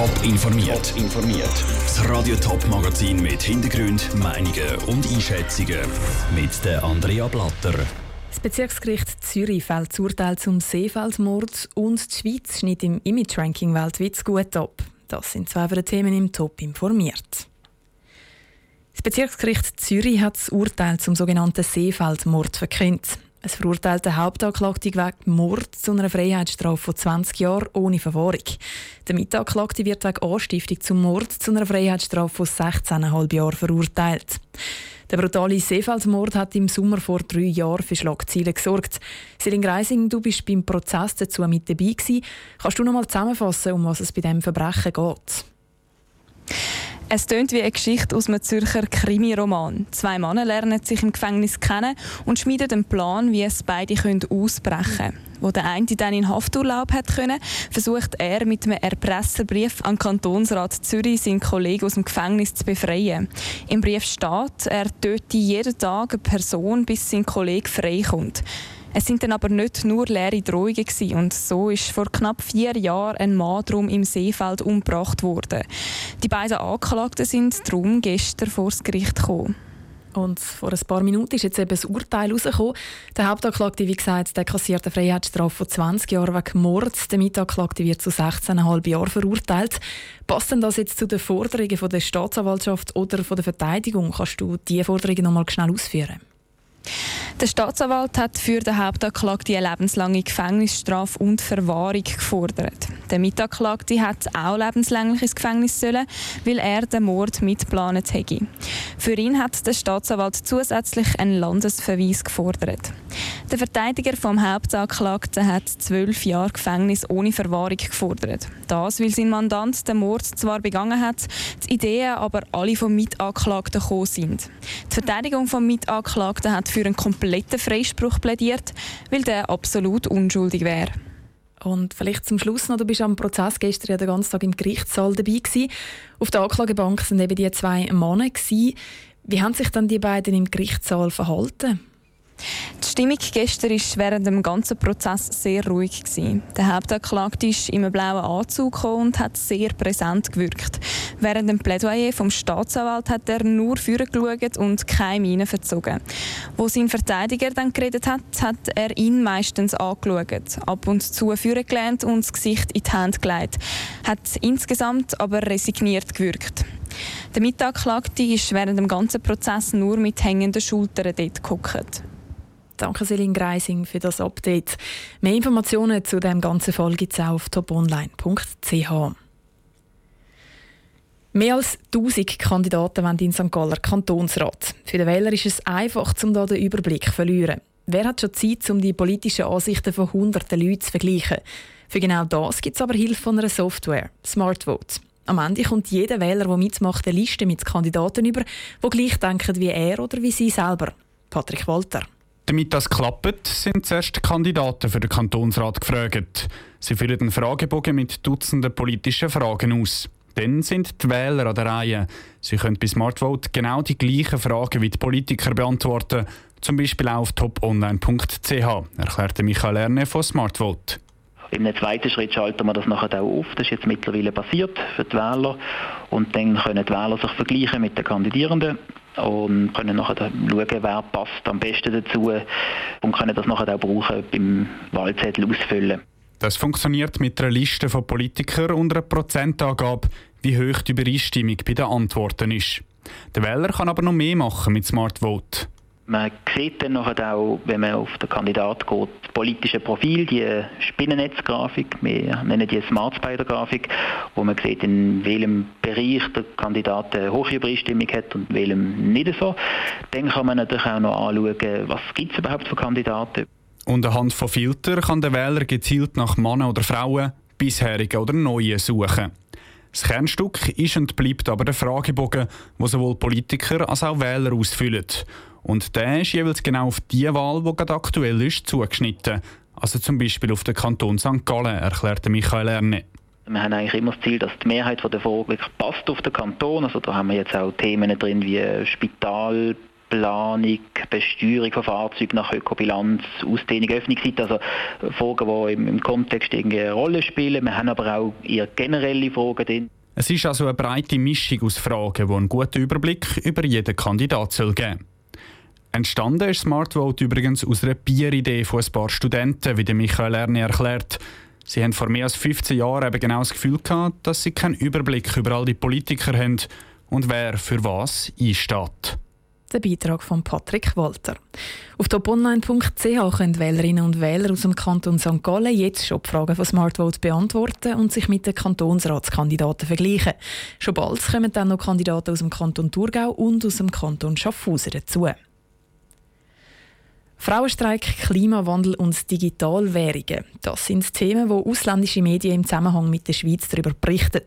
Top informiert. informiert. Das Radio Top Magazin mit Hintergrund, Meinungen und Einschätzungen mit der Andrea Blatter. Das Bezirksgericht Zürich fällt das Urteil zum Seefeldmord und die Schweiz schnitt im Image-Ranking weltweit gut ab. Das sind zwei von den Themen im Top informiert. Das Bezirksgericht Zürich hat das Urteil zum sogenannten Seefeldmord verkündet. Es verurteilt den Hauptanklagten wegen Mord zu einer Freiheitsstrafe von 20 Jahren ohne Verwahrung. Der Mitanklagte wird wegen Anstiftung zum Mord zu einer Freiheitsstrafe von 16,5 Jahren verurteilt. Der brutale Seefeldmord hat im Sommer vor drei Jahren für Schlagzeilen gesorgt. Selin Greising, du bist beim Prozess dazu mit dabei gewesen. Kannst du noch mal zusammenfassen, um was es bei diesem Verbrechen geht? Es tönt wie eine Geschichte aus einem Zürcher Krimi-Roman. Zwei Männer lernen sich im Gefängnis kennen und schmieden einen Plan, wie es beide ausbrechen können. Wo der eine dann in Hafturlaub hat können, versucht er mit einem Erpresserbrief an Kantonsrat Zürich seinen Kollegen aus dem Gefängnis zu befreien. Im Brief steht, er töte jeden Tag eine Person, bis sein Kollege freikommt. Es sind dann aber nicht nur leere Drohungen gewesen. und so ist vor knapp vier Jahren ein Mann drum im Seefeld umgebracht worden. Die beiden Anklagten sind darum gestern vor das Gericht gekommen. Und vor ein paar Minuten ist jetzt eben das Urteil herausgekommen. Der Hauptanklagte, wie gesagt, der kassiert eine Freiheitsstrafe von 20 Jahren wegen Mord. Der Mitanklagte wird zu 16,5 Jahren verurteilt. Passt denn das jetzt zu den Forderungen von der Staatsanwaltschaft oder von der Verteidigung? Kannst du diese Forderungen noch mal schnell ausführen? Der Staatsanwalt hat für den Hauptanklagten eine lebenslange Gefängnisstrafe und Verwahrung gefordert. Der Mitanklagte hat auch lebenslänglich ins Gefängnis sollen, weil er den Mord mitgeplant hätte. Für ihn hat der Staatsanwalt zusätzlich einen Landesverweis gefordert. Der Verteidiger vom Hauptanklagten hat zwölf Jahre Gefängnis ohne Verwahrung gefordert. Das, weil sein Mandant den Mord zwar begangen hat, die Ideen aber alle vom Mitanklagten gekommen sind. Die Verteidigung vom Mitanklagten hat für einen kompletten Freispruch plädiert, weil der absolut unschuldig wäre. Und vielleicht zum Schluss noch, du bist am Prozess gestern ja den ganzen Tag im Gerichtssaal dabei gewesen. Auf der Anklagebank sind eben die zwei Männer gewesen. Wie haben sich dann die beiden im Gerichtssaal verhalten? Die Stimmung gestern war während dem ganzen Prozess sehr ruhig. Der Hauptanklagte ist in einem blauen Anzug und hat sehr präsent gewirkt. Während dem Plädoyer vom Staatsanwalt hat er nur vorgeschaut und keine Miene verzogen. Wo sein Verteidiger dann geredet hat, hat er ihn meistens angeschaut, ab und zu vorgelehnt und das Gesicht in die Hand gelegt. Hat insgesamt aber resigniert gewirkt. Der Mitanklagte ist während dem ganzen Prozess nur mit hängenden Schultern dort gehockt. Danke Selin Greising für das Update. Mehr Informationen zu dem ganzen Fall gibt es auch auf toponline.ch. Mehr als 1000 Kandidaten wollen in St. Galler Kantonsrat. Für den Wähler ist es einfach, um da den Überblick zu verlieren. Wer hat schon Zeit, um die politischen Ansichten von hunderten Leuten zu vergleichen? Für genau das gibt es aber Hilfe von einer Software, SmartVote. Am Ende kommt jeder Wähler, der mitmacht, eine Liste mit Kandidaten über, die gleich denken wie er oder wie sie selber. Patrick Walter. Damit das klappt, sind zuerst Kandidaten für den Kantonsrat gefragt. Sie führen einen Fragebogen mit Dutzenden politischen Fragen aus. Dann sind die Wähler an der Reihe. Sie können bei SmartVote genau die gleichen Fragen wie die Politiker beantworten, zum Beispiel auf toponline.ch, erklärte Michael Erne von SmartVote. Einem zweiten Schritt schalten wir das nachher auch auf. Das ist jetzt mittlerweile passiert für die Wähler. Und dann können die Wähler sich vergleichen mit den Kandidierenden und können nachher schauen, wer passt am besten dazu und können das nachher auch brauchen beim Wahlzettel ausfüllen. Das funktioniert mit einer Liste von Politikern und einer Prozentangabe, wie hoch die Übereinstimmung bei den Antworten ist. Der Wähler kann aber noch mehr machen mit Smart Vote. Man sieht dann auch, wenn man auf den Kandidat geht, das politische Profil, die Spinnennetzgrafik, wir nennen die Smart Spider Grafik, wo man sieht, in welchem Bereich der Kandidat eine hohe Übereinstimmung hat und in welchem nicht so. Dann kann man natürlich auch noch anschauen, was gibt es überhaupt für Kandidaten. Und anhand von Filtern kann der Wähler gezielt nach Männern oder Frauen, bisherigen oder neuen suchen. Das Kernstück ist und bleibt aber der Fragebogen, wo sowohl Politiker als auch Wähler ausfüllen. Und der ist jeweils genau auf die Wahl, die gerade aktuell ist, zugeschnitten. Also zum Beispiel auf den Kanton St. Gallen, erklärte Michael Erne. Wir haben eigentlich immer das Ziel, dass die Mehrheit der wirklich passt auf den Kanton. Also da haben wir jetzt auch Themen drin wie Spital, Planung, Besteuerung von Fahrzeugen nach Ökobilanz, Ausdehnung, Öffnungszeit, also Fragen, die im, im Kontext eine Rolle spielen. Wir haben aber auch eher generelle Fragen drin. Es ist also eine breite Mischung aus Fragen, die einen guten Überblick über jeden Kandidat soll geben Entstanden ist Smart Vote übrigens aus einer Bieridee von ein paar Studenten, wie Michael Erni erklärt. Sie haben vor mehr als 15 Jahren eben genau das Gefühl gehabt, dass sie keinen Überblick über all die Politiker haben und wer für was einsteht. Der Beitrag von Patrick Walter. Auf toponline.ch können Wählerinnen und Wähler aus dem Kanton St. Gallen jetzt schon die Fragen von Smartvote beantworten und sich mit den Kantonsratskandidaten vergleichen. Schon bald kommen dann noch Kandidaten aus dem Kanton Thurgau und aus dem Kanton Schaffhausen dazu. Frauenstreik, Klimawandel und Digitalwährungen. Das sind Themen, die ausländische Medien im Zusammenhang mit der Schweiz darüber berichten.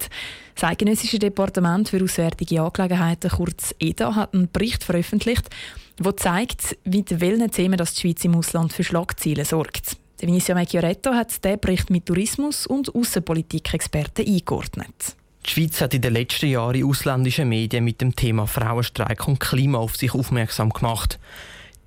Das Eidgenössische Departement für Auswärtige Angelegenheiten, kurz EDA, hat einen Bericht veröffentlicht, der zeigt, mit welchen Themen das die Schweiz im Ausland für Schlagzeilen sorgt. Der Vinicio Macchioretto hat diesen Bericht mit Tourismus- und Außenpolitik-Experten eingeordnet. Die Schweiz hat in den letzten Jahren in ausländischen Medien mit dem Thema Frauenstreik und Klima auf sich aufmerksam gemacht.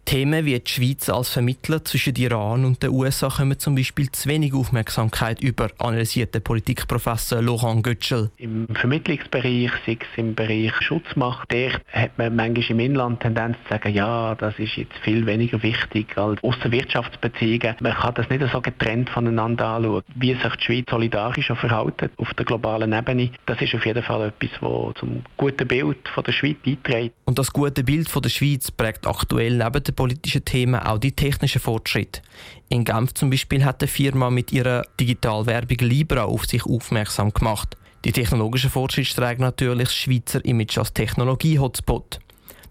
Themen wie die Schweiz als Vermittler zwischen Iran und den USA kommen zum Beispiel zu wenig Aufmerksamkeit über, analysiert der Politikprofessor Laurent Götschel. Im Vermittlungsbereich, sei es im Bereich Schutzmacht, der hat man manchmal im Inland Tendenz zu sagen, ja, das ist jetzt viel weniger wichtig als Aussenwirtschaftsbeziehungen. Man kann das nicht so getrennt voneinander anschauen. Wie sich die Schweiz solidarisch verhält auf der globalen Ebene, das ist auf jeden Fall etwas, das zum guten Bild von der Schweiz beiträgt. Und das gute Bild von der Schweiz prägt aktuell neben der politischen Themen auch die technischen Fortschritte. In Genf zum Beispiel hat die Firma mit ihrer Digitalwerbung Libra auf sich aufmerksam gemacht. Die technologischen Fortschritte tragen natürlich das Schweizer Image als Technologie-Hotspot.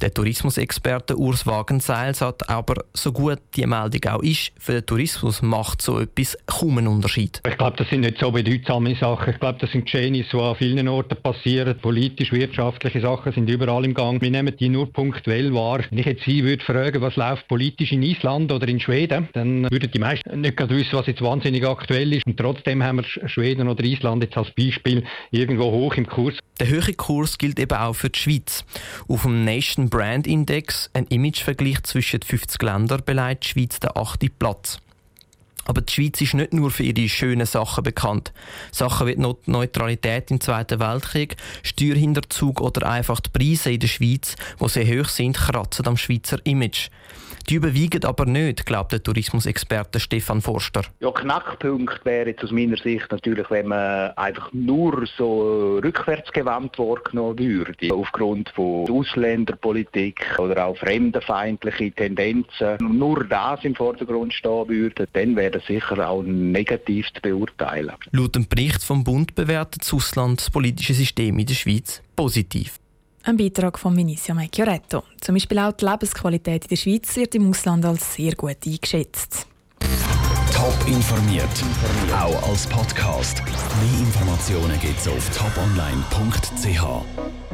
Der Tourismusexperte Urs Wagenseil sagt aber, so gut die Meldung auch ist, für den Tourismus macht so etwas kaum einen Unterschied. Ich glaube, das sind nicht so bedeutsame Sachen. Ich glaube, das sind Geschehnisse, die an vielen Orten passieren. Politisch, wirtschaftliche Sachen sind überall im Gang. Wir nehmen die nur punktuell wahr. Wenn ich jetzt Sie würde fragen, was läuft politisch in Island oder in Schweden, dann würden die meisten nicht gerade wissen, was jetzt wahnsinnig aktuell ist. Und trotzdem haben wir Schweden oder Island jetzt als Beispiel irgendwo hoch im Kurs. Der höhere Kurs gilt eben auch für die Schweiz. Auf dem Nation Brand Index, ein Imagevergleich zwischen 50 Ländern, beleidigt die Schweiz den achten Platz. Aber die Schweiz ist nicht nur für ihre schönen Sachen bekannt. Sachen wie die Neutralität im Zweiten Weltkrieg, Steuerhinterzug oder einfach die Preise in der Schweiz, die sehr hoch sind, kratzen am Schweizer Image. Die überwiegen aber nicht, glaubt der Tourismusexperte Stefan Forster. Ja, Knackpunkt wäre jetzt aus meiner Sicht natürlich, wenn man einfach nur so rückwärtsgewandt wahrgenommen würde, aufgrund von Ausländerpolitik oder auch fremdenfeindliche Tendenzen. Nur das im Vordergrund stehen würde, dann wäre das sicher auch negativ zu beurteilen. Laut dem Bericht vom Bund bewertet das Ausland das politische System in der Schweiz positiv. Ein Beitrag von Vinicio Macchioretto. Zum Beispiel auch die Lebensqualität in der Schweiz wird im Ausland als sehr gut eingeschätzt. Top informiert, auch als Podcast. Mehr Informationen gibt es auf toponline.ch.